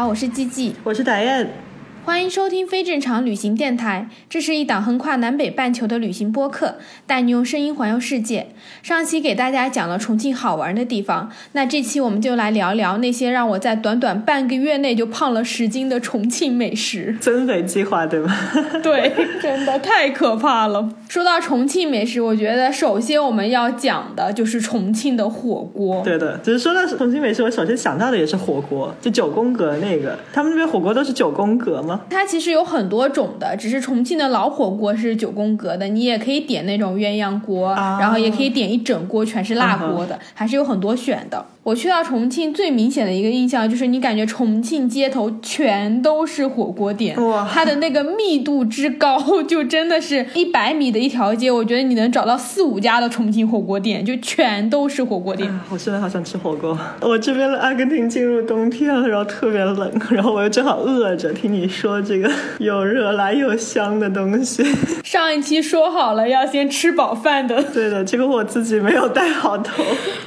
好，我是季季。我是打燕，欢迎收听非正常旅行电台，这是一档横跨南北半球的旅行播客，带你用声音环游世界。上期给大家讲了重庆好玩的地方，那这期我们就来聊聊那些让我在短短半个月内就胖了十斤的重庆美食。增肥计划对吗？对，真的太可怕了。说到重庆美食，我觉得首先我们要讲的就是重庆的火锅。对的，只是说到重庆美食，我首先想到的也是火锅，就九宫格那个，他们那边火锅都是九宫格吗？它其实有很多种的，只是重庆的老火锅是九宫格的，你也可以点那种鸳鸯锅，啊然后也可以点一整锅全是辣锅的，还是有很多选的。我去到重庆最明显的一个印象就是，你感觉重庆街头全都是火锅店，哇它的那个密度之高，就真的是一百米的一条街，我觉得你能找到四五家的重庆火锅店，就全都是火锅店。啊我现在好想吃火锅。我这边的阿根廷进入冬天了，然后特别冷，然后我又正好饿着，听你说这个又热辣又香的东西，上一期说好了要先吃饱饭的，对的，结果我自己没有带好头。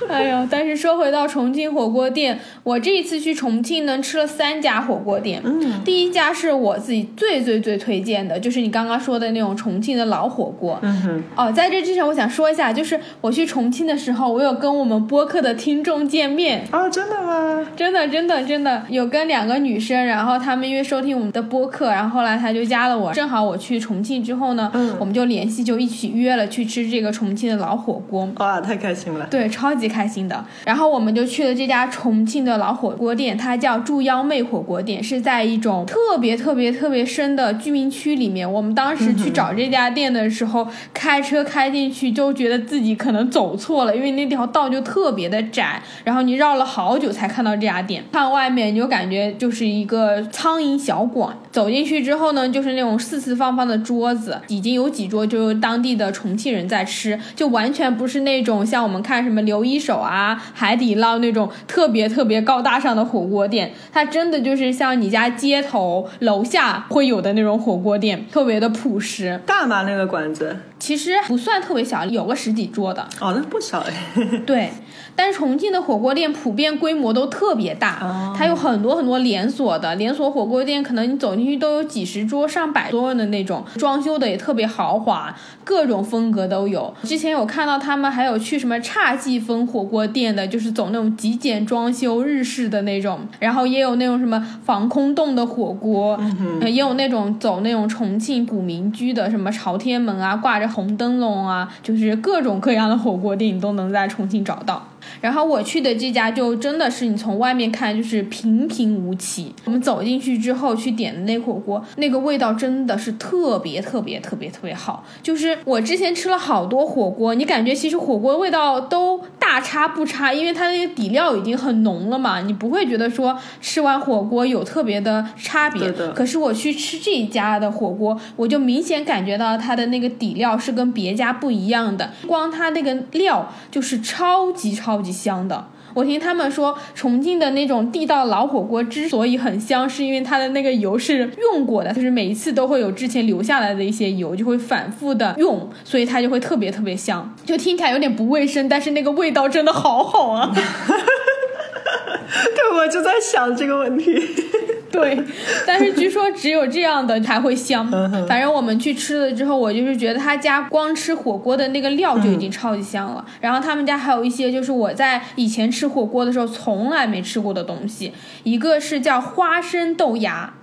哎呦，但是说回到重庆火锅店，我这一次去重庆呢，吃了三家火锅店。嗯，第一家是我自己最最最推荐的，就是你刚刚说的那种重庆的老火锅。嗯哼，哦，在这之前我想说一下，就是我去重庆的时候，我有跟我们播客的听众见面。啊，真的吗？真的，真的，真的有跟两个女生，然后她们因为收听我们的播客，然后后来她就加了我。正好我去重庆之后呢，嗯我们就联系，就一起约了去吃这个重庆的老火锅。哇，太开心了。对，超级开心的。然后我们就去了这家重庆的老火锅店，它叫祝央妹火锅店，是在一种特别特别特别深的居民区里面。我们当时去找这家店的时候，开车开进去就觉得自己可能走错了，因为那条道就特别的窄，然后你绕了好久才看到这家店。看外面你就感觉就是一个苍蝇小馆，走进去之后呢，就是那种四四方方的桌子，已经有几桌就是当地的重庆人在吃，就完全不是那种像我们看什么刘一手啊、海底捞那种特别特别高大上的火锅店，它真的就是像你家街头楼下会有的那种火锅店，特别的朴实。大吗？那个馆子？其实不算特别小，有个十几桌的。哦，那不小哎。对，但是重庆的火锅店普遍规模都特别大，哦它有很多很多连锁的连锁火锅店，可能你走进去都有几十桌、上百桌的那种，装修的也特别豪华，各种风格都有。之前有看到他们还有去什么侘寂风火锅店的，就是走那种极简装修日式的那种，然后也有那种什么防空洞的火锅，呃也有那种走那种重庆古民居的，什么朝天门啊，挂着红灯笼啊，就是各种各样的火锅店你都能在重庆找到。然后我去的这家就真的是你从外面看就是平平无奇，我们走进去之后去点的那火锅，那个味道真的是特别特别特别特别好。就是我之前吃了好多火锅，你感觉其实火锅味道都大差不差，因为它那个底料已经很浓了嘛，你不会觉得说吃完火锅有特别的差别。可是我去吃这一家的火锅，我就明显感觉到它的那个底料是跟别家不一样的，光它那个料就是超级超级香的。我听他们说，重庆的那种地道老火锅之所以很香，是因为它的那个油是用过的，就是每一次都会有之前留下来的一些油，就会反复的用，所以它就会特别特别香。就听起来有点不卫生，但是那个味道真的好好啊。对，我就在想这个问题。对，但是据说只有这样的才会香。反正我们去吃了之后，我就是觉得他家光吃火锅的那个料就已经超级香了。然后他们家还有一些就是我在以前吃火锅的时候从来没吃过的东西，一个是叫花生豆芽。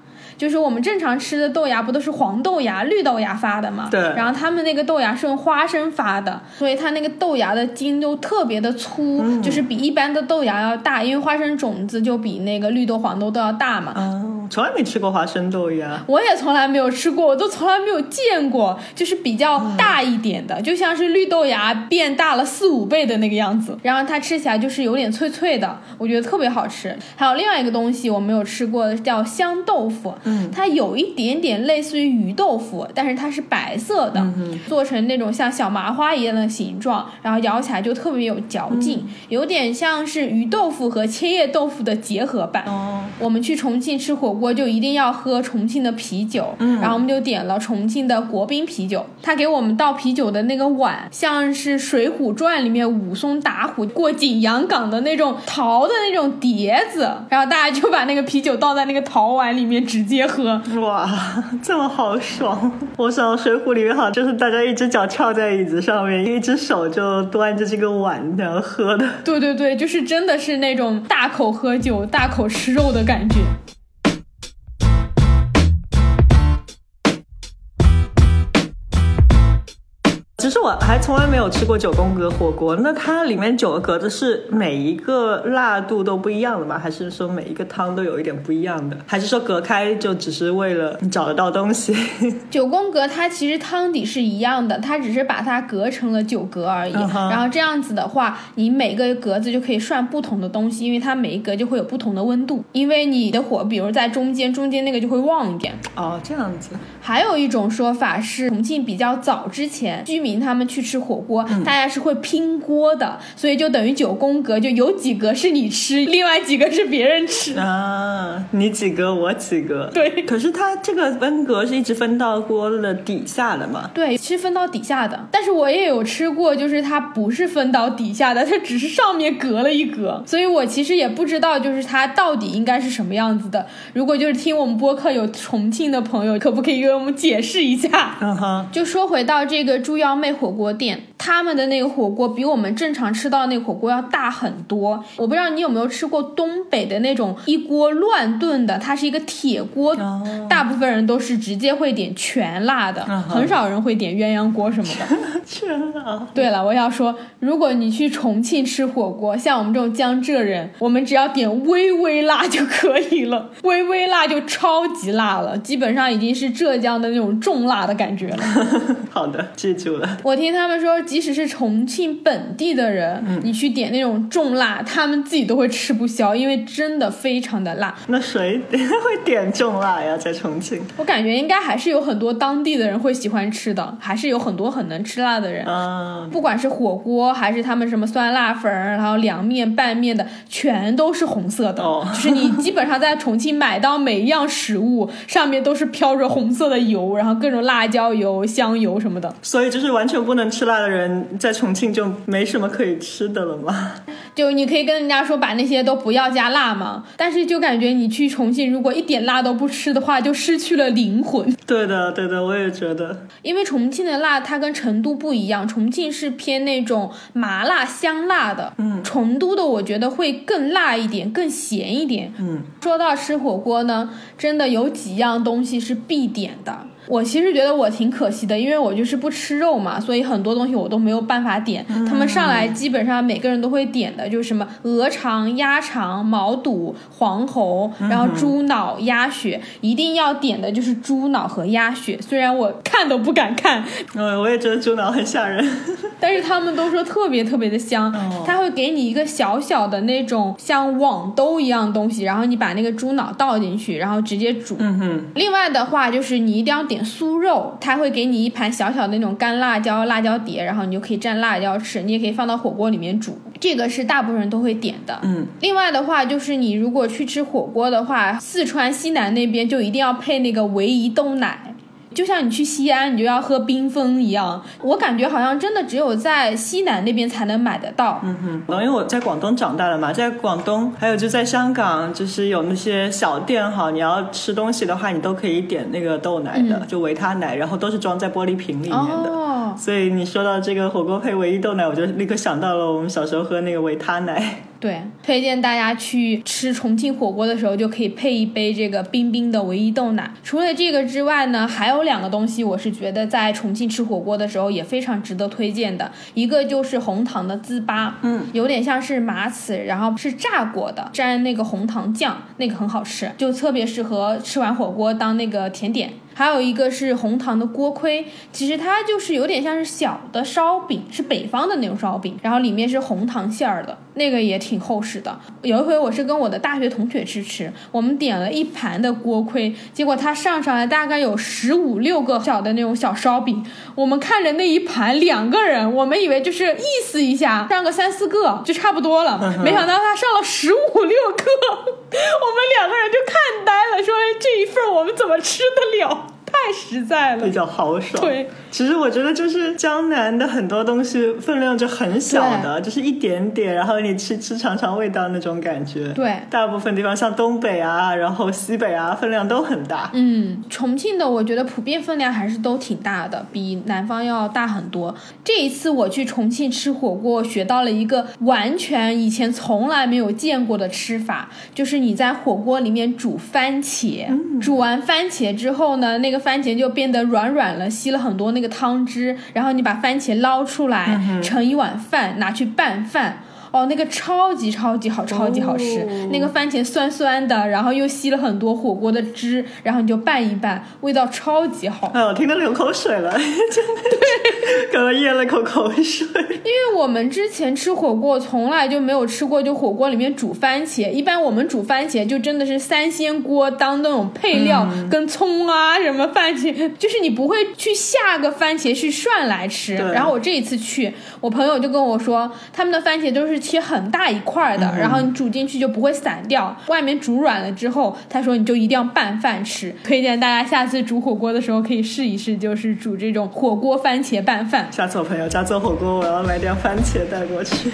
就是我们正常吃的豆芽不都是黄豆芽、绿豆芽发的吗？对然后他们那个豆芽是用花生发的，所以它那个豆芽的筋就特别的粗，就是比一般的豆芽要大，因为花生种子就比那个绿豆、黄豆都要大嘛。哦，从来没吃过花生豆芽。我也从来没有吃过，我都从来没有见过，就是比较大一点的，就像是绿豆芽变大了四五倍的那个样子。然后它吃起来就是有点脆脆的，我觉得特别好吃。还有另外一个东西我没有吃过，叫香豆腐，嗯，它有一点点类似于鱼豆腐，但是它是白色的，做成那种像小麻花一样的形状，然后咬起来就特别有嚼劲，有点像是鱼豆腐和千叶豆腐的结合版。哦，我们去重庆吃火锅就一定要喝重庆的啤酒，嗯然后我们就点了重庆的国宾啤酒。他给我们倒啤酒的那个碗，像是《水浒传》里面武松打虎过景阳岗的那种陶的那种碟子，然后大家就把那个啤酒倒在那个陶碗里面直接喝。哇，这么好爽！我想《水浒》里面好像就是大家一只脚翘在椅子上面，一只手就端着这个碗这样喝的。对对对，就是真的是那种大口喝酒、大口吃肉的感觉。其实我还从来没有吃过九宫格火锅，那它里面九个格子是每一个辣度都不一样的吗？还是说每一个汤都有一点不一样的？还是说隔开就只是为了你找得到东西？九宫格它其实汤底是一样的，它只是把它隔成了九格而已。然后这样子的话，你每个格子就可以涮不同的东西，因为它每一格就会有不同的温度。因为你的火，比如在中间，中间那个就会旺一点。哦，这样子。还有一种说法是，重庆比较早之前，居民他们去吃火锅，大家是会拼锅的，所以就等于九宫格，就有几格是你吃，另外几个是别人吃。啊，你几个我几个。对可是它这个分格是一直分到锅的底下的嘛？对，是分到底下的，但是我也有吃过，就是它不是分到底下的，它只是上面隔了一格，所以我其实也不知道，就是它到底应该是什么样子的。如果就是听我们播客有重庆的朋友，可不可以给我们解释一下？嗯哼，就说回到这个猪腰妹火锅店，他们的那个火锅比我们正常吃到那个火锅要大很多。我不知道你有没有吃过东北的那种一锅乱炖的，它是一个铁锅，哦大部分人都是直接会点全辣的，很少人会点鸳鸯锅什么的。全辣！对了，我要说，如果你去重庆吃火锅，像我们这种江浙人，我们只要点微微辣就可以了，微微辣就超级辣了，基本上已经是浙江的那种重辣的感觉了。好的，记住了。我听他们说，即使是重庆本地的人，你去点那种重辣，他们自己都会吃不消，因为真的非常的辣。那 谁会点重辣呀？在重庆？我感觉应该还是有很多当地的人会喜欢吃的，还是有很多很能吃辣的人。嗯，不管是火锅还是他们什么酸辣粉儿，然后凉面、拌面的，全都是红色的。哦就是你基本上在重庆买到每一样食物，上面都是飘着红色的油，然后各种辣椒油、香油什么的。所以就是完全不能吃辣的人，在重庆就没什么可以吃的了吗？就你可以跟人家说把那些都不要加辣嘛，但是就感觉你去重庆如果一点辣都不吃的话，就失去了灵魂。对的，对的，我也觉得。因为重庆的辣它跟成都不一样，重庆是偏那种麻辣香辣的，嗯，成都的我觉得会更辣一点，更咸一点。嗯，说到吃火锅呢，真的有几样东西是必点的。我其实觉得我挺可惜的，因为我就是不吃肉嘛，所以很多东西我都没有办法点。他们上来基本上每个人都会点的，就是什么鹅肠、鸭肠、毛肚、黄喉，然后猪脑、鸭血，一定要点的就是猪脑和鸭血。虽然我看都不敢看，嗯，我也觉得猪脑很吓人。但是他们都说特别特别的香，哦他会给你一个小小的那种像网兜一样东西，然后你把那个猪脑倒进去，然后直接煮。嗯哼，另外的话，就是你一定要点酥肉，它会给你一盘小小的那种干辣椒、辣椒碟，然后你就可以蘸辣椒吃，你也可以放到火锅里面煮，这个是大部分人都会点的。嗯，另外的话，就是你如果去吃火锅的话，四川西南那边就一定要配那个唯一豆奶。就像你去西安，你就要喝冰峰一样，我感觉好像真的只有在西南那边才能买得到。嗯哼，因为我在广东长大的嘛，在广东还有就在香港，就是有那些小店哈，你要吃东西的话，你都可以点那个豆奶的，就维他奶，然后都是装在玻璃瓶里面的。哦，所以你说到这个火锅配唯一豆奶，我就立刻想到了我们小时候喝那个维他奶。对，推荐大家去吃重庆火锅的时候，就可以配一杯这个冰冰的唯一豆奶。除了这个之外呢，还有两个东西，我是觉得在重庆吃火锅的时候也非常值得推荐的。一个就是红糖的糍粑，嗯，有点像是麻糍，然后是炸过的，蘸那个红糖酱，那个很好吃，就特别适合吃完火锅当那个甜点。还有一个是红糖的锅盔，其实它就是有点像是小的烧饼，是北方的那种烧饼，然后里面是红糖馅儿的，那个也挺厚实的。有一回我是跟我的大学同学去吃，我们点了一盘的锅盔，结果他上上来大概有十五六个小的那种小烧饼，我们看着那一盘两个人，我们以为就是意思一下上个三四个就差不多了，没想到他上了十五六个，我们两个人就看呆了，说这一份我们怎么吃得了？太实在了比。较豪爽。对，其实我觉得就是江南的很多东西分量就很小的，就是一点点，然后你吃吃尝尝味道那种感觉。对大部分地方像东北啊，然后西北啊，分量都很大。嗯，重庆的我觉得普遍分量还是都挺大的，比南方要大很多。这一次我去重庆吃火锅，学到了一个完全以前从来没有见过的吃法，就是你在火锅里面煮番茄，煮完番茄之后呢，那个番茄就变得软软了，吸了很多那个汤汁，然后你把番茄捞出来，盛一碗饭拿去拌饭。哦，那个超级超级好，超级好吃。哦那个番茄酸酸的，然后又吸了很多火锅的汁，然后你就拌一拌，味道超级好。哎，我听得流口水了，真的，刚刚咽了口口水。因为我们之前吃火锅从来就没有吃过，就火锅里面煮番茄。一般我们煮番茄就真的是三鲜锅当那种配料，嗯跟葱啊什么番茄，就是你不会去下个番茄去涮来吃。对然后我这一次去，我朋友就跟我说，他们的番茄都是切很大一块的，然后你煮进去就不会散掉，外面煮软了之后，他说你就一定要拌饭吃。推荐大家下次煮火锅的时候可以试一试，就是煮这种火锅番茄拌饭。下次我朋友家做火锅，我要买点番茄带过去。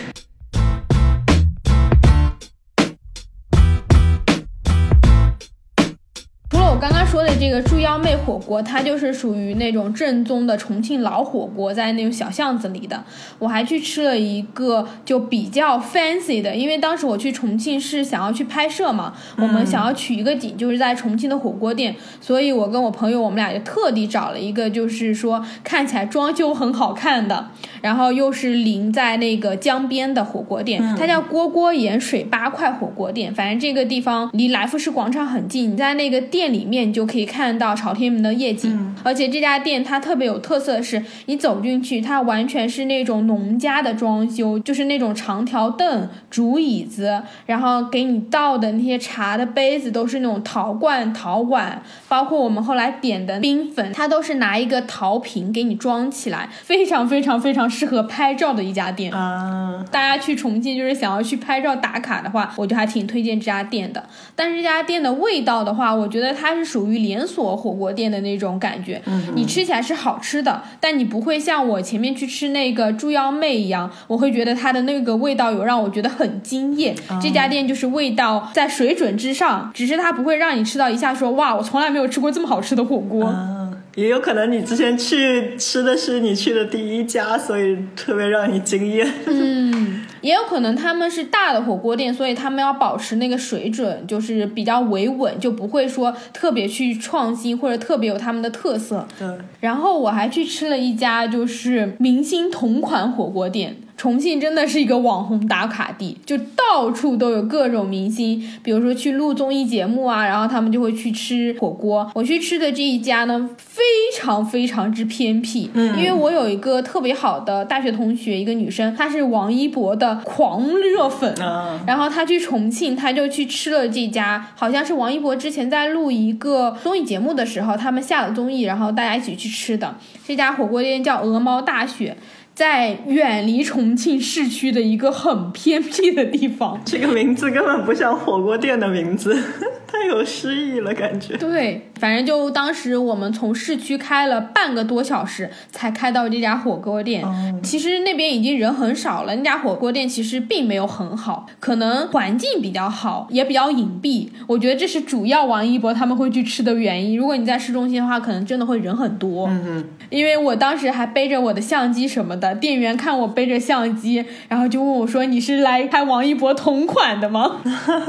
说的这个猪腰妹火锅，它就是属于那种正宗的重庆老火锅，在那种小巷子里的。我还去吃了一个就比较 fancy 的，因为当时我去重庆是想要去拍摄嘛，我们想要取一个景，就是在重庆的火锅店，所以我跟我朋友我们俩就特地找了一个，就是说看起来装修很好看的，然后又是临在那个江边的火锅店，它叫锅锅盐水八块火锅店。反正这个地方离来福士广场很近，你在那个店里面你就可以看到朝天门的夜景。而且这家店它特别有特色的是，你走进去，它完全是那种农家的装修，就是那种长条凳、竹椅子，然后给你倒的那些茶的杯子都是那种陶罐、陶碗，包括我们后来点的冰粉，它都是拿一个陶瓶给你装起来，非常非常非常适合拍照的一家店。啊，大家去重庆就是想要去拍照打卡的话，我就还挺推荐这家店的。但是这家店的味道的话，我觉得它是属于连锁火锅店的那种感觉。你吃起来是好吃的，但你不会像我前面去吃那个猪腰妹一样，我会觉得它的那个味道有让我觉得很惊艳。这家店就是味道在水准之上，只是它不会让你吃到一下说哇，我从来没有吃过这么好吃的火锅。啊，也有可能你之前去吃的是你去的第一家，所以特别让你惊艳。嗯，也有可能他们是大的火锅店，所以他们要保持那个水准，就是比较维稳，就不会说特别去创新或者特别有他们的特色。对，然后我还去吃了一家就是明星同款火锅店。重庆真的是一个网红打卡地，就到处都有各种明星，比如说去录综艺节目啊，然后他们就会去吃火锅。我去吃的这一家呢，非常非常之偏僻，嗯，因为我有一个特别好的大学同学，一个女生，她是王一博的狂热粉，啊，然后她去重庆，她就去吃了这家，好像是王一博之前在录一个综艺节目的时候，他们下了综艺，然后大家一起去吃的。这家火锅店叫鹅毛大雪，在远离重庆市区的一个很偏僻的地方。这个名字根本不像火锅店的名字，太有诗意了，感觉。对，反正就当时我们从市区开了半个多小时才开到这家火锅店，其实那边已经人很少了，那家火锅店其实并没有很好，可能环境比较好，也比较隐蔽。我觉得这是主要王一博他们会去吃的原因。如果你在市中心的话，可能真的会人很多。嗯嗯，因为我当时还背着我的相机什么的，店员看我背着相机，然后就问我说：“你是来拍王一博同款的吗？”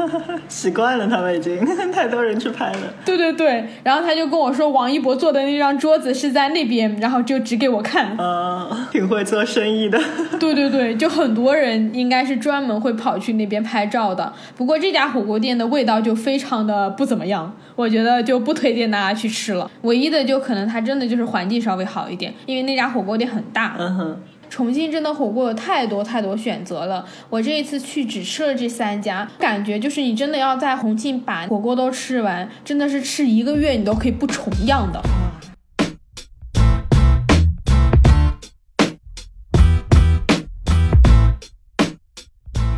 习惯了，他们已经 太多人去拍了。对对对，然后他就跟我说，王一博坐的那张桌子是在那边，然后就指给我看。呃，挺会做生意的。对对对，就很多人应该是专门会跑去那边拍照的。不过这家火锅店的味道就非常的不怎么样，我觉得就不推荐大家去吃了。唯一的就可能它真的就是环境稍微好一点，因为那家火锅店很大。嗯哼，重庆真的火锅有太多太多选择了，我这一次去只吃了这三家，感觉就是你真的要在重庆把火锅都吃完，真的是吃一个月你都可以不重样的。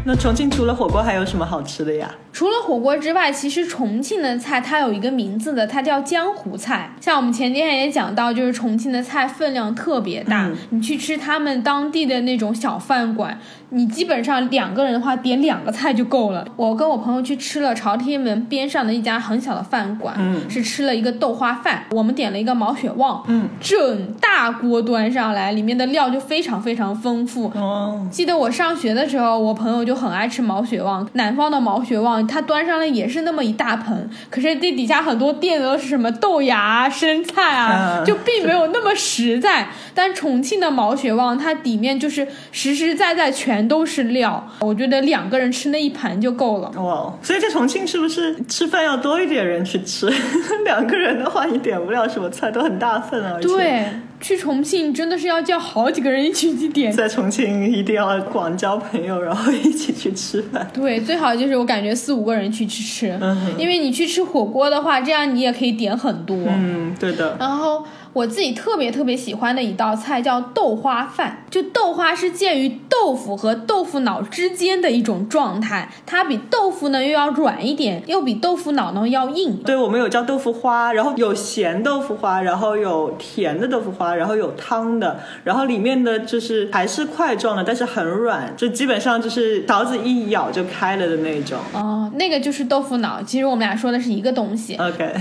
那重庆除了火锅还有什么好吃的呀？除了火锅之外，其实重庆的菜它有一个名字的，它叫江湖菜。像我们前几天也讲到，就是重庆的菜分量特别大，嗯你去吃他们当地的那种小饭馆，你基本上两个人的话点两个菜就够了。我跟我朋友去吃了朝天门边上的一家很小的饭馆，嗯。是吃了一个豆花饭，我们点了一个毛血旺，嗯，整大锅端上来，里面的料就非常非常丰富，哦，记得我上学的时候，我朋友就很爱吃毛血旺，南方的毛血旺，它端上来也是那么一大盆，可是这底下很多垫的都是什么豆芽啊、生菜啊，嗯就并没有那么实在。但重庆的毛血旺，它底面就是实实在在全都是料，我觉得两个人吃那一盘就够了。哇，所以在重庆是不是吃饭要多一点人去吃？两个人的话，你点不了什么菜，都很大份啊。对，去重庆真的是要叫好几个人一起去点。在重庆一定要广交朋友，然后一起去吃饭。对，最好就是我感觉四五个人去去吃，嗯因为你去吃火锅的话，这样你也可以点很多。嗯，对的。然后我自己特别特别喜欢的一道菜叫豆花饭，就豆花是介于豆腐和豆腐脑之间的一种状态，它比豆腐呢又要软一点，又比豆腐脑呢要硬。对，我们有叫豆腐花，然后有咸豆腐花，然后有甜的豆腐花，然后有汤的，然后里面的就是还是块状的，但是很软，就基本上就是勺子一咬就开了的那种。哦，那个就是豆腐脑，其实我们俩说的是一个东西。OK，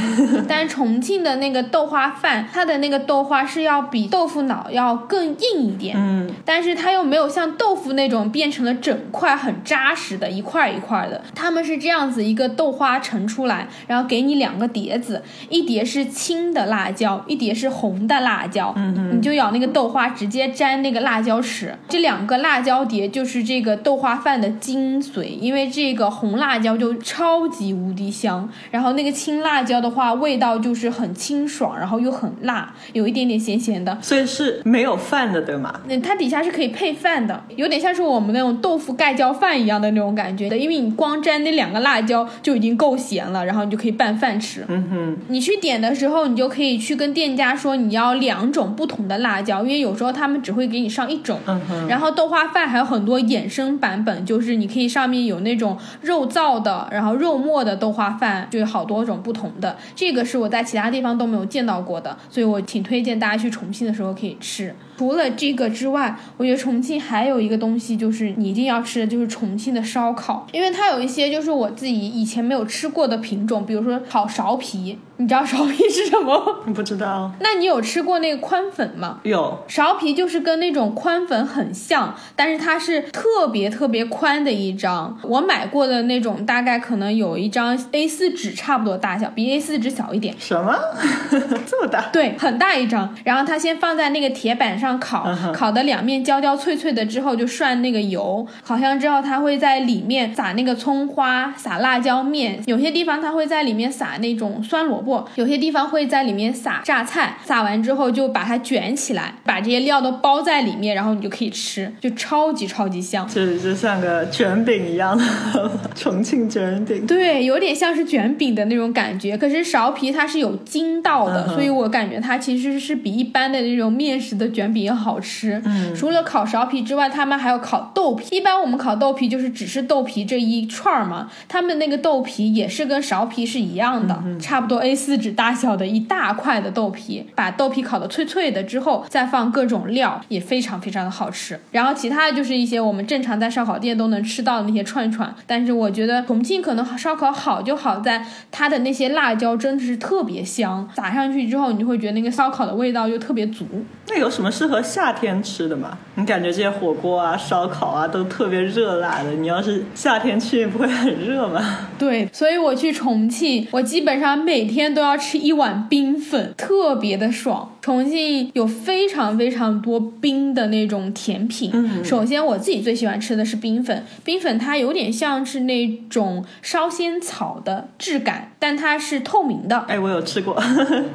但是重庆的那个豆花饭，它的那个豆花是要比豆腐脑要更硬一点，嗯，但是它又没有像豆腐那种变成了整块很扎实的一块一块的，他们是这样子一个豆花盛出来，然后给你两个碟子，一碟是青的辣椒，一碟是红的辣椒，嗯你就咬那个豆花，直接沾那个辣椒吃。这两个辣椒碟就是这个豆花饭的精髓，因为这个红辣椒就超级无敌香，然后那个青辣椒的话，味道就是很清爽，然后又很辣，有一点点咸咸的。所以是没有饭的，对吗？那它底下是可以配饭的，有点像是我们那种豆腐盖浇饭一样的那种感觉的，因为你光沾那两个辣椒就已经够咸了，然后你就可以拌饭吃。嗯哼，你去点的时候，你就可以去跟店家说你要两种不同的辣椒，因为有时候他们只会给你上一种。嗯哼，然后豆花饭还有很多衍生版本，就是你可以上面有那种肉燥的，然后肉末的豆花饭，就有好多种不同的。这个是我在其他地方都没有见到过的，所以我挺推荐大家去重庆的时候可以吃。除了这个之外，我觉得重庆还有一个东西，就是你一定要吃的，就是重庆的烧烤，因为它有一些就是我自己以前没有吃过的品种，比如说烤苕皮，你知道苕皮是什么？不知道。那你有吃过那个宽粉吗？有，苕皮就是跟那种宽粉很像，但是它是特别特别宽的一张。我买过的那种大概可能有一张 A4 纸差不多大小，比 A4 纸小一点。什么？这么大？对，很大一张。然后它先放在那个铁板上烤，烤的两面焦焦脆脆的之后，就涮那个油。烤香之后，它会在里面撒那个葱花，撒辣椒面。有些地方它会在里面撒那种酸萝卜，有些地方会在里面撒榨菜。撒完之后就把它卷起来，把这些料都包在里面，然后你就可以吃，就超级超级香。就就像个卷饼一样的 重庆卷饼。对，有点像是卷饼的那种感觉。可是苕皮它是有筋道的，嗯所以我感觉它其实是比一般的那种面食的卷饼别好吃。嗯，除了烤苕皮之外，他们还有烤豆皮。一般我们烤豆皮就是只是豆皮这一串儿嘛，他们那个豆皮也是跟苕皮是一样的，差不多 A 四纸大小的一大块的豆皮，把豆皮烤的脆脆的之后，再放各种料，也非常非常的好吃。然后其他的就是一些我们正常在烧烤店都能吃到的那些串串，但是我觉得重庆可能烧烤好就好在它的那些辣椒真的是特别香，撒上去之后你就会觉得那个烧烤的味道就特别足。那有什么适合夏天吃的嘛？你感觉这些火锅啊、烧烤啊都特别热辣的，你要是夏天去不会很热吗？对，所以我去重庆，我基本上每天都要吃一碗冰粉，特别的爽。重庆有非常非常多冰的那种甜品。嗯，首先我自己最喜欢吃的是冰粉，冰粉它有点像是那种烧仙草的质感，但它是透明的。哎，我有吃过，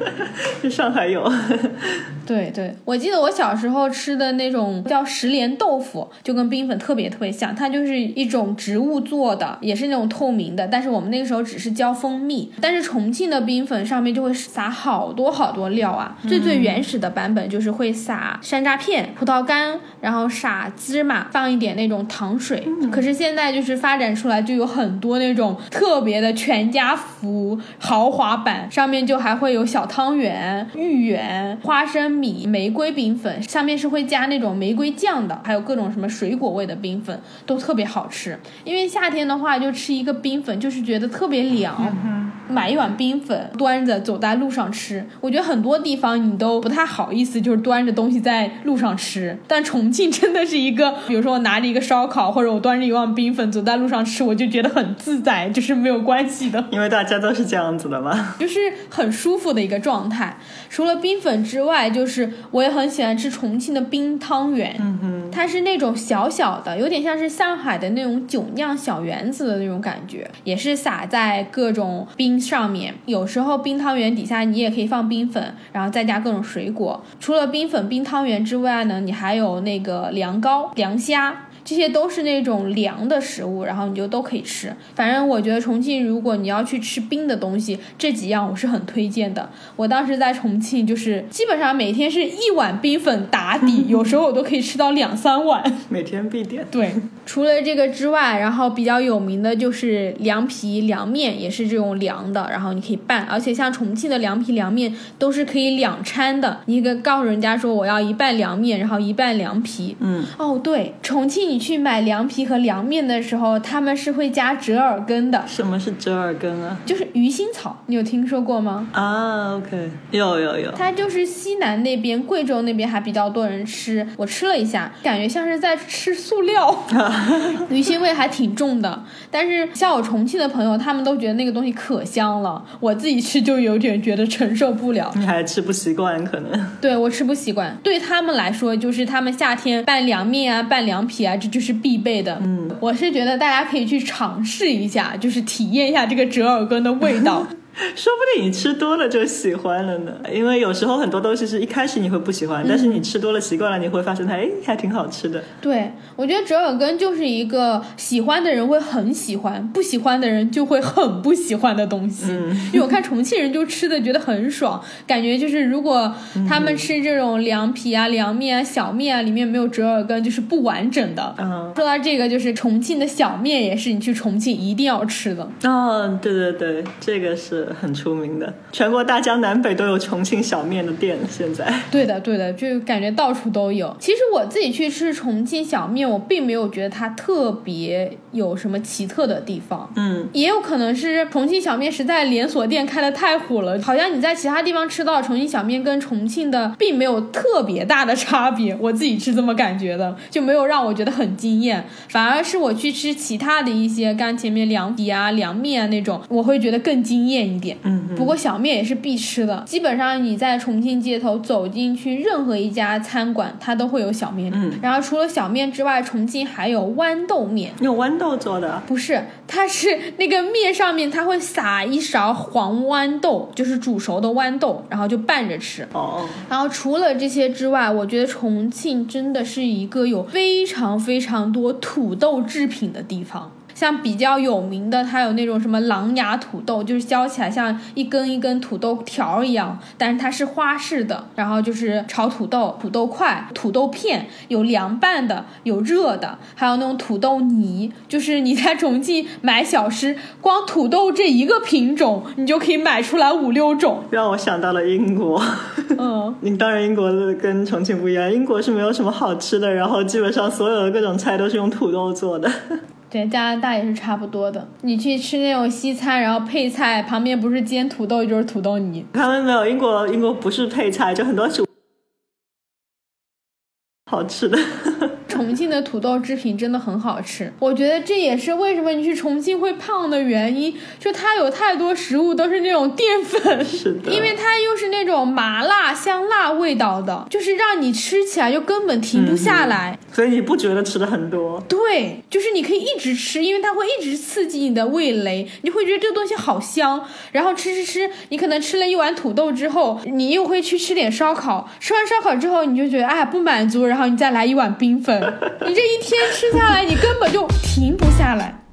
在上海有。对对，我记得我小时候吃的那种叫石莲豆腐，就跟冰粉特别特别像，它就是一种植物做的，也是那种透明的，但是我们那个时候只是浇蜂蜜。但是重庆的冰粉上面就会撒好多好多料啊，最最原始的版本就是会撒山楂片、葡萄干，然后撒芝麻，放一点那种糖水。可是现在就是发展出来，就有很多那种特别的全家福豪华版，上面就还会有小汤圆、芋圆、花生米、玫瑰冰粉，上面是会加那种玫瑰酱的，还有各种什么水果味的冰粉，都特别好吃。因为夏天的话，就吃一个冰粉，就是觉得特别凉。买一碗冰粉，端着走在路上吃，我觉得很多地方你都不太好意思，就是端着东西在路上吃。但重庆真的是一个，比如说我拿着一个烧烤，或者我端着一碗冰粉走在路上吃，我就觉得很自在，就是没有关系的。因为大家都是这样子的嘛。就是很舒服的一个状态。除了冰粉之外，就是我也很喜欢吃重庆的冰汤圆。嗯哼，它是那种小小的，有点像是上海的那种酒酿小圆子的那种感觉，也是撒在各种冰上面。有时候冰汤圆底下你也可以放冰粉，然后再加各种水果。除了冰粉、冰汤圆之外呢，你还有那个凉糕、凉虾。这些都是那种凉的食物，然后你就都可以吃。反正我觉得重庆，如果你要去吃冰的东西，这几样我是很推荐的。我当时在重庆，就是基本上每天是一碗冰粉打底，有时候我都可以吃到两三碗。每天必点。对，除了这个之外，然后比较有名的就是凉皮、凉面，也是这种凉的，然后你可以拌。而且像重庆的凉皮、凉面都是可以两掺的，你可以告诉人家说我要一半凉面，然后一半凉皮。嗯，哦，对，重庆你去买凉皮和凉面的时候，他们是会加折耳根的，什么是折耳根啊？就是鱼腥草，你有听说过吗？啊，OK，有有有。它就是西南那边，贵州那边还比较多人吃。我吃了一下，感觉像是在吃塑料，鱼腥味还挺重的。但是像我重庆的朋友，他们都觉得那个东西可香了，我自己吃就有点觉得承受不了。你还吃不习惯，可能。对我吃不习惯，对他们来说，就是他们夏天拌凉面啊、拌凉皮啊，这就是必备的。嗯，我是觉得大家可以去尝试一下，就是体验一下这个折耳根的味道。说不定你吃多了就喜欢了呢。因为有时候很多东西是一开始你会不喜欢，但是你吃多了习惯了，你会发现它哎还挺好吃的。对，我觉得折耳根就是一个喜欢的人会很喜欢，不喜欢的人就会很不喜欢的东西。嗯因为我看重庆人就吃的觉得很爽，感觉就是如果他们吃这种凉皮啊、凉面啊、小面啊，里面没有折耳根就是不完整的。嗯，说到这个，就是重庆的小面也是你去重庆一定要吃的。哦，对对对，这个是很出名的，全国大江南北都有重庆小面的店。现在，对的，对的，就感觉到处都有。其实我自己去吃重庆小面，我并没有觉得它特别有什么奇特的地方。嗯，也有可能是重庆小面实在连锁店开的太火了，好像你在其他地方吃到重庆小面跟重庆的并没有特别大的差别，我自己是这么感觉的，就没有让我觉得很惊艳，反而是我去吃其他的一些干前面凉皮啊、凉面啊那种，我会觉得更惊艳一点。嗯不过小面也是必吃的，基本上你在重庆街头走进去任何一家餐馆，它都会有小面。嗯，然后除了小面之外，重庆还有豌豆面。用豌豆做的，不是，它是那个面上面，它会撒一勺黄豌豆，就是煮熟的豌豆，然后就拌着吃。哦，然后除了这些之外，我觉得重庆真的是一个有非常非常多土豆制品的地方。像比较有名的，它有那种什么狼牙土豆，就是削起来像一根一根土豆条一样，但是它是花式的。然后就是炒土豆、土豆块、土豆片，有凉拌的，有热的，还有那种土豆泥。就是你在重庆买小吃，光土豆这一个品种，你就可以买出来五六种。让我想到了英国。嗯，你当然英国的跟重庆不一样，英国是没有什么好吃的，然后基本上所有的各种菜都是用土豆做的。对，加拿大也是差不多的。你去吃那种西餐，然后配菜旁边不是煎土豆就是土豆泥。他们没有英国，英国不是配菜，就很多主好吃的。重庆的土豆制品真的很好吃，我觉得这也是为什么你去重庆会胖的原因，就它有太多食物都是那种淀粉，是的，因为它又是那种麻辣香辣味道的，就是让你吃起来就根本停不下来。所以你不觉得吃的很多？对，就是你可以一直吃，因为它会一直刺激你的味蕾，你会觉得这个东西好香。然后吃吃吃，你可能吃了一碗土豆之后，你又会去吃点烧烤，吃完烧烤之后你就觉得哎不满足，然后你再来一碗冰粉，你这一天吃下来，你根本就停不下来。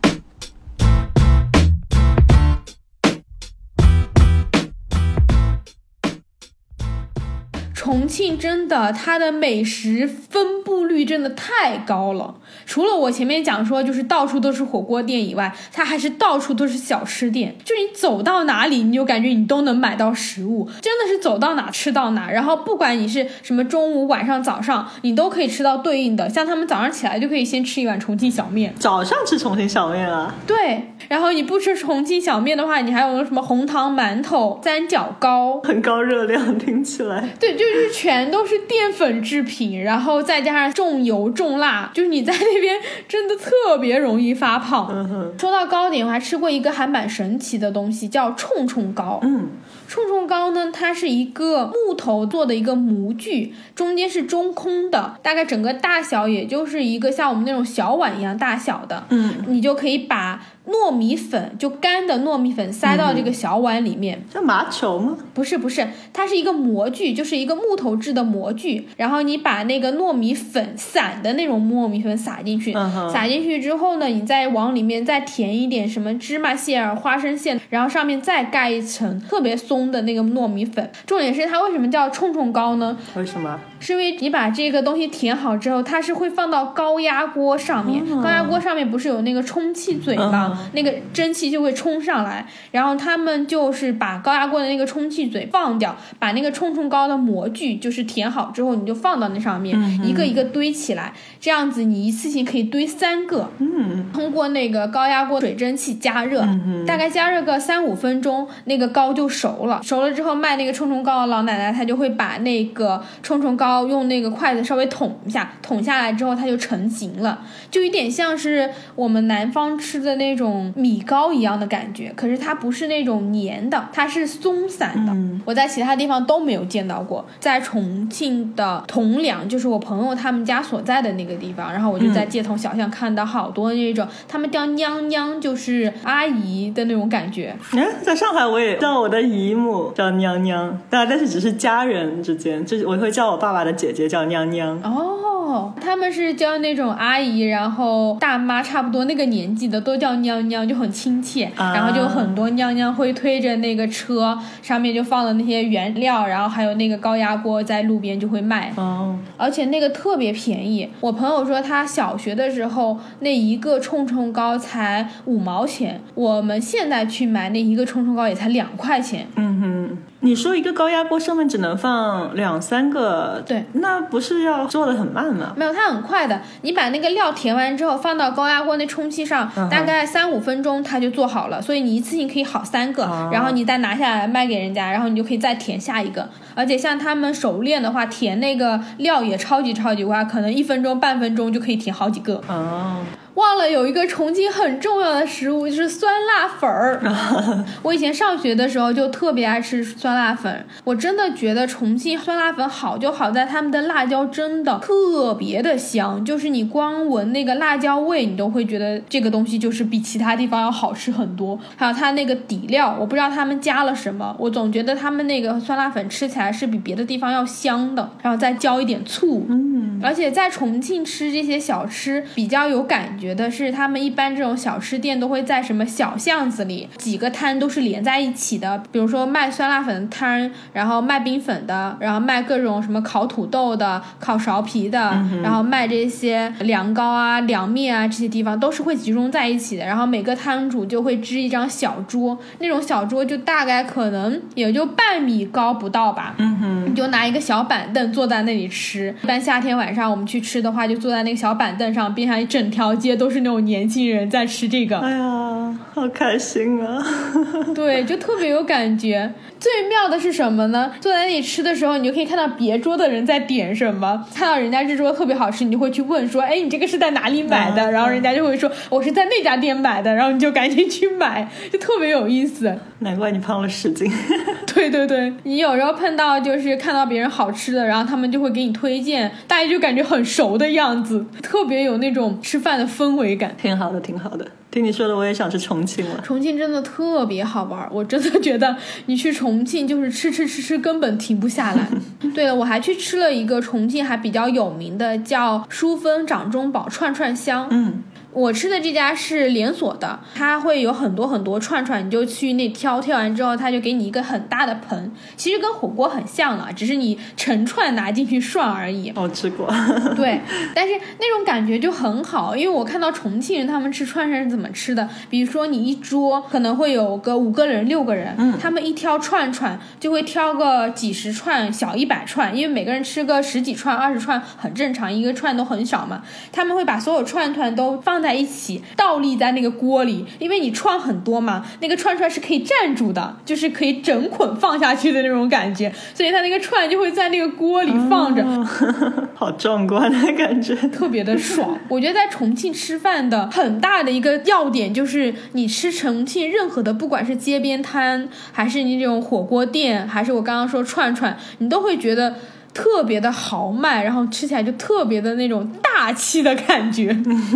重庆真的，它的美食分布率真的太高了。除了我前面讲说，就是到处都是火锅店以外，它还是到处都是小吃店。就你走到哪里，你就感觉你都能买到食物，真的是走到哪吃到哪。然后不管你是什么中午、晚上、早上，你都可以吃到对应的。像他们早上起来就可以先吃一碗重庆小面，早上吃重庆小面啊？对。然后你不吃重庆小面的话，你还有什么红糖馒头、三角糕，很高热量，听起来。对，就是全都是淀粉制品，然后再加上重油重辣，就是你在那边真的特别容易发胖。说到糕点，我还吃过一个还蛮神奇的东西，叫冲冲糕。嗯，冲冲糕呢，它是一个木头做的一个模具，中间是中空的，大概整个大小也就是一个像我们那种小碗一样大小的。嗯，你就可以把糯米粉，就干的糯米粉塞到这个小碗里面。这麻球吗？不是不是，它是一个模具，就是一个木头制的模具。然后你把那个糯米粉散的那种糯米粉撒进去，嗯撒进去之后呢，你再往里面再填一点什么芝麻馅儿、花生馅，然后上面再盖一层特别松的那个糯米粉。重点是它为什么叫冲冲糕呢？为什么？是因为你把这个东西填好之后，它是会放到高压锅上面，高压锅上面不是有那个充气嘴吗？那个蒸汽就会冲上来，然后他们就是把高压锅的那个充气嘴放掉，把那个冲冲糕的模具就是填好之后，你就放到那上面，一个一个堆起来，这样子你一次性可以堆三个。嗯，通过那个高压锅水蒸气加热，大概加热个三五分钟，那个糕就熟了。熟了之后，卖那个冲冲糕的老奶奶她就会把那个冲冲糕用那个筷子稍微捅一下，捅下来之后它就成型了，就有点像是我们南方吃的那种米糕一样的感觉。可是它不是那种黏的，它是松散的。我在其他地方都没有见到过，在重庆的铜梁，就是我朋友他们家所在的那个地方，然后我就在街头小巷看到好多那种他们叫娘娘，就是阿姨的那种感觉。哎，在上海我也叫我的姨母叫娘娘，但但是只是家人之间，就是我会叫我爸爸的姐姐叫娘娘。哦，他们是叫那种阿姨，然后大妈差不多那个年纪的都叫娘娘，就很亲切。啊然后就很多尿尿会推着那个车，上面就放了那些原料，然后还有那个高压锅在路边就会卖。哦，而且那个特别便宜。我朋友说他小学的时候那一个冲冲糕才五毛钱，我们现在去买那一个冲冲糕也才两块钱。嗯哼，你说一个高压锅上面只能放两三个，对，那不是要做的很慢吗？没有，它很快的。你把那个料填完之后，放到高压锅那充气上，嗯大概三五分钟它就做好了。所以你一次性可以好三个，哦然后你再拿下来卖给人家，然后你就可以再填下一个。而且像他们熟练的话，填那个料也超级超级快，可能一分钟半分钟就可以填好几个。哦，忘了有一个重庆很重要的食物，就是酸辣粉儿。我以前上学的时候就特别爱吃酸辣粉，我真的觉得重庆酸辣粉好就好在他们的辣椒真的特别的香，就是你光闻那个辣椒味，你都会觉得这个东西就是比其他地方要好吃很多。还有它那个底料，我不知道他们加了什么，我总觉得他们那个酸辣粉吃起来是比别的地方要香的，然后再浇一点醋，嗯，而且在重庆吃这些小吃比较有感觉的是，他们一般这种小吃店都会在什么小巷子里，几个摊都是连在一起的。比如说卖酸辣粉的摊，然后卖冰粉的，然后卖各种什么烤土豆的、烤苕皮的，然后卖这些凉糕啊、凉面啊这些地方都是会集中在一起的。然后每个摊主就会支一张小桌，那种小桌就大概可能也就半米高不到吧。嗯哼，你就拿一个小板凳坐在那里吃。一般夏天晚上我们去吃的话，就坐在那个小板凳上，边上一整条街都是那种年轻人在吃这个。哎呀，好开心啊！对，就特别有感觉。最妙的是什么呢？坐在那里吃的时候，你就可以看到别桌的人在点什么，看到人家这桌特别好吃，你就会去问说：“哎，你这个是在哪里买的？”嗯然后人家就会说：“我是在那家店买的。”然后你就赶紧去买，就特别有意思。难怪你胖了十斤。对对对，你有时候碰到就是看到别人好吃的，然后他们就会给你推荐，大家就感觉很熟的样子，特别有那种吃饭的氛围感。挺好的，挺好的。听你说的，我也想去重庆了。重庆真的特别好玩儿，我真的觉得你去重庆就是吃吃吃吃，根本停不下来。对了，我还去吃了一个重庆还比较有名的，叫淑芬掌中宝串串香。嗯，我吃的这家是连锁的，它会有很多很多串串，你就去那挑，挑完之后，它就给你一个很大的盆，其实跟火锅很像了，只是你成串拿进去涮而已。我吃过。对，但是那种感觉就很好，因为我看到重庆人他们吃串串是怎么吃的，比如说你一桌可能会有个五个人、六个人，嗯他们一挑串串就会挑个几十串、小一百串，因为每个人吃个十几串、二十串很正常，一个串都很少嘛。他们会把所有串串都放在一起，倒立在那个锅里，因为你串很多嘛，那个串串是可以站住的，就是可以整捆放下去的那种感觉，所以它那个串就会在那个锅里放着。哦 好壮观的感觉。特别的爽。我觉得在重庆吃饭的很大的一个要点就是，你吃重庆任何的，不管是街边摊，还是你这种火锅店，还是我刚刚说串串，你都会觉得。特别的豪迈，然后吃起来就特别的那种大气的感觉。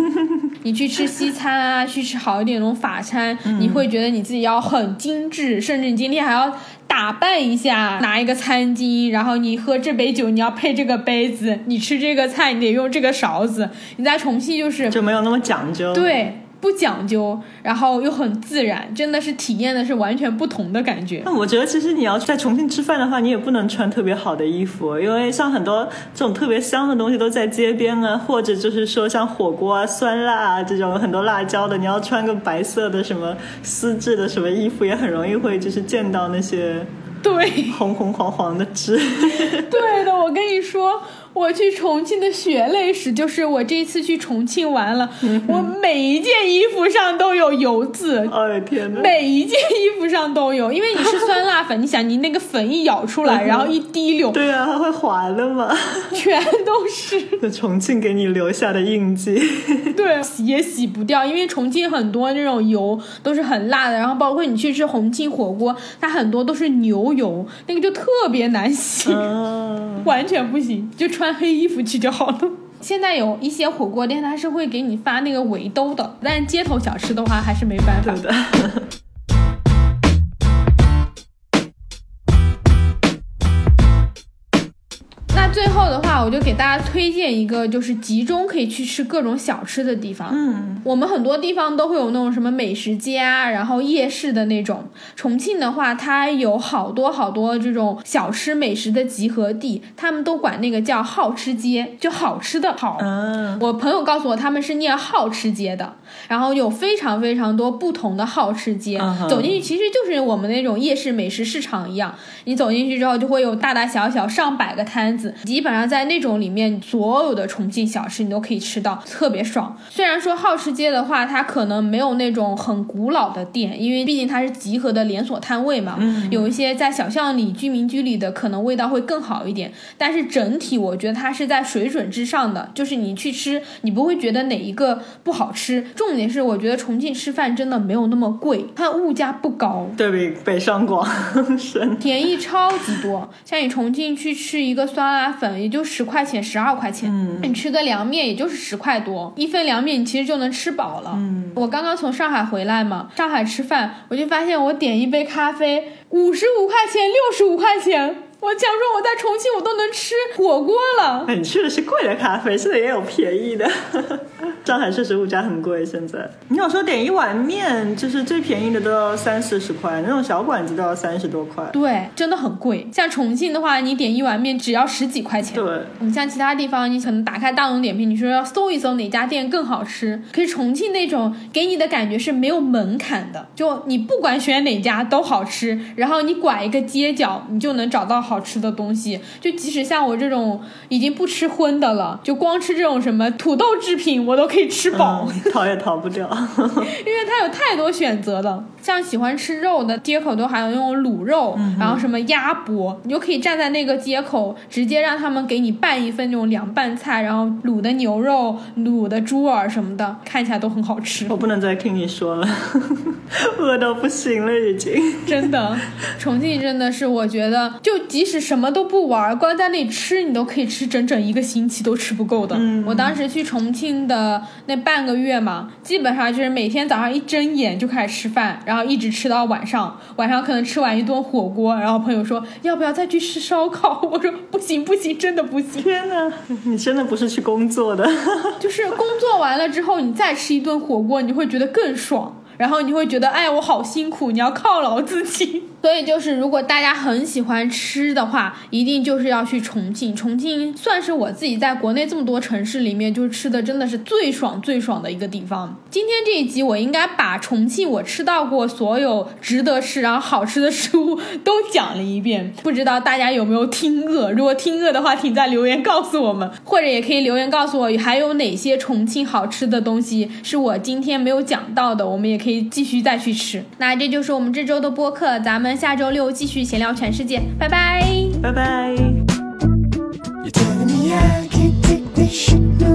你去吃西餐啊，去吃好一点那种法餐，你会觉得你自己要很精致，甚至你今天还要打扮一下，拿一个餐巾，然后你喝这杯酒，你要配这个杯子，你吃这个菜，你得用这个勺子。你在重庆就是就没有那么讲究。，对不讲究，然后又很自然，真的是体验的是完全不同的感觉。那我觉得其实你要在重庆吃饭的话，你也不能穿特别好的衣服，因为像很多这种特别香的东西都在街边啊，或者就是说像火锅啊、酸辣啊这种很多辣椒的，你要穿个白色的什么丝质的什么衣服，也很容易会就是见到那些对。红红黄黄的汁。对的，我跟你说，我去重庆的血泪史就是我这一次去重庆玩了，我每一件衣服上都有油渍。哎天哪！每一件衣服上都有，因为你是酸辣粉，你想你那个粉一舀出来，然后一滴溜，对啊，它会滑的嘛。全都是。那重庆给你留下的印记。对，洗也洗不掉，因为重庆很多那种油都是很辣的，然后包括你去吃重庆火锅，它很多都是牛油，那个就特别难洗。嗯，完全不行，就穿黑衣服去就好了。现在有一些火锅店，它是会给你发那个围兜的，但街头小吃的话还是没办法对。的。后的话，我就给大家推荐一个，就是集中可以去吃各种小吃的地方。嗯，我们很多地方都会有那种什么美食街啊，然后夜市的那种。重庆的话，它有好多好多这种小吃美食的集合地，他们都管那个叫好吃街，就好吃的好。嗯，我朋友告诉我，他们是念好吃街的，然后有非常非常多不同的好吃街。走进去其实就是我们那种夜市美食市场一样，你走进去之后就会有大大小小上百个摊子，基本上在那种里面所有的重庆小吃你都可以吃到，特别爽。虽然说好吃街的话，它可能没有那种很古老的店，因为毕竟它是集合的连锁摊位嘛，嗯有一些在小巷里、居民区里的可能味道会更好一点，但是整体我觉得它是在水准之上的，就是你去吃，你不会觉得哪一个不好吃。重点是，我觉得重庆吃饭真的没有那么贵，它物价不高。对比北上广 深。便宜超级多，像你重庆去吃一个酸辣粉，也就十块钱、十二块钱，嗯你吃个凉面也就是十块多，一份凉面你其实就能吃饱了。嗯，我刚刚从上海回来嘛，上海吃饭，我就发现我点一杯咖啡五十五块钱、六十五块钱，我想说我在重庆我都能吃火锅了。哎，你去的是贵的咖啡，现在也有便宜的。上海确实物价很贵，现在你有时候点一碗面，就是最便宜的都要三四十块，那种小馆子都要三十多块。对，真的很贵。像重庆的话，你点一碗面只要十几块钱。对，你像其他地方，你可能打开大众点评，你说要搜一搜哪家店更好吃。可是重庆那种给你的感觉是没有门槛的，就你不管选哪家都好吃，然后你拐一个街角，你就能找到好吃的东西。就即使像我这种已经不吃荤的了，就光吃这种什么土豆制品，我都可以吃饱。嗯，逃也逃不掉。因为它有太多选择了，像喜欢吃肉的街口都还有那种卤肉，然后什么鸭脖，你就可以站在那个街口，直接让他们给你拌一份那种凉拌菜，然后卤的牛肉、卤的猪耳什么的，看起来都很好吃。我不能再听你说了，饿到不行了已经。真的，重庆真的是，我觉得就即使什么都不玩，光在那里吃，你都可以吃整整一个星期都吃不够的。嗯我当时去重庆的那半个月嘛，基本上就是每天早上一睁眼就开始吃饭，然后一直吃到晚上，晚上可能吃完一顿火锅，然后朋友说要不要再去吃烧烤，我说不行不行，真的不行。天哪，你真的不是去工作的。就是工作完了之后，你再吃一顿火锅，你会觉得更爽。然后你会觉得，哎，我好辛苦，你要犒劳自己。所以就是，如果大家很喜欢吃的话，一定就是要去重庆。重庆算是我自己在国内这么多城市里面，就是吃的真的是最爽最爽的一个地方。今天这一集，我应该把重庆我吃到过所有值得吃然后好吃的食物 都讲了一遍。不知道大家有没有听饿？如果听饿的话，请在留言告诉我们，或者也可以留言告诉我，还有哪些重庆好吃的东西是我今天没有讲到的，我们也可以继续再去吃。那这就是我们这周的播客，咱们下周六继续闲聊全世界拜拜。拜拜。You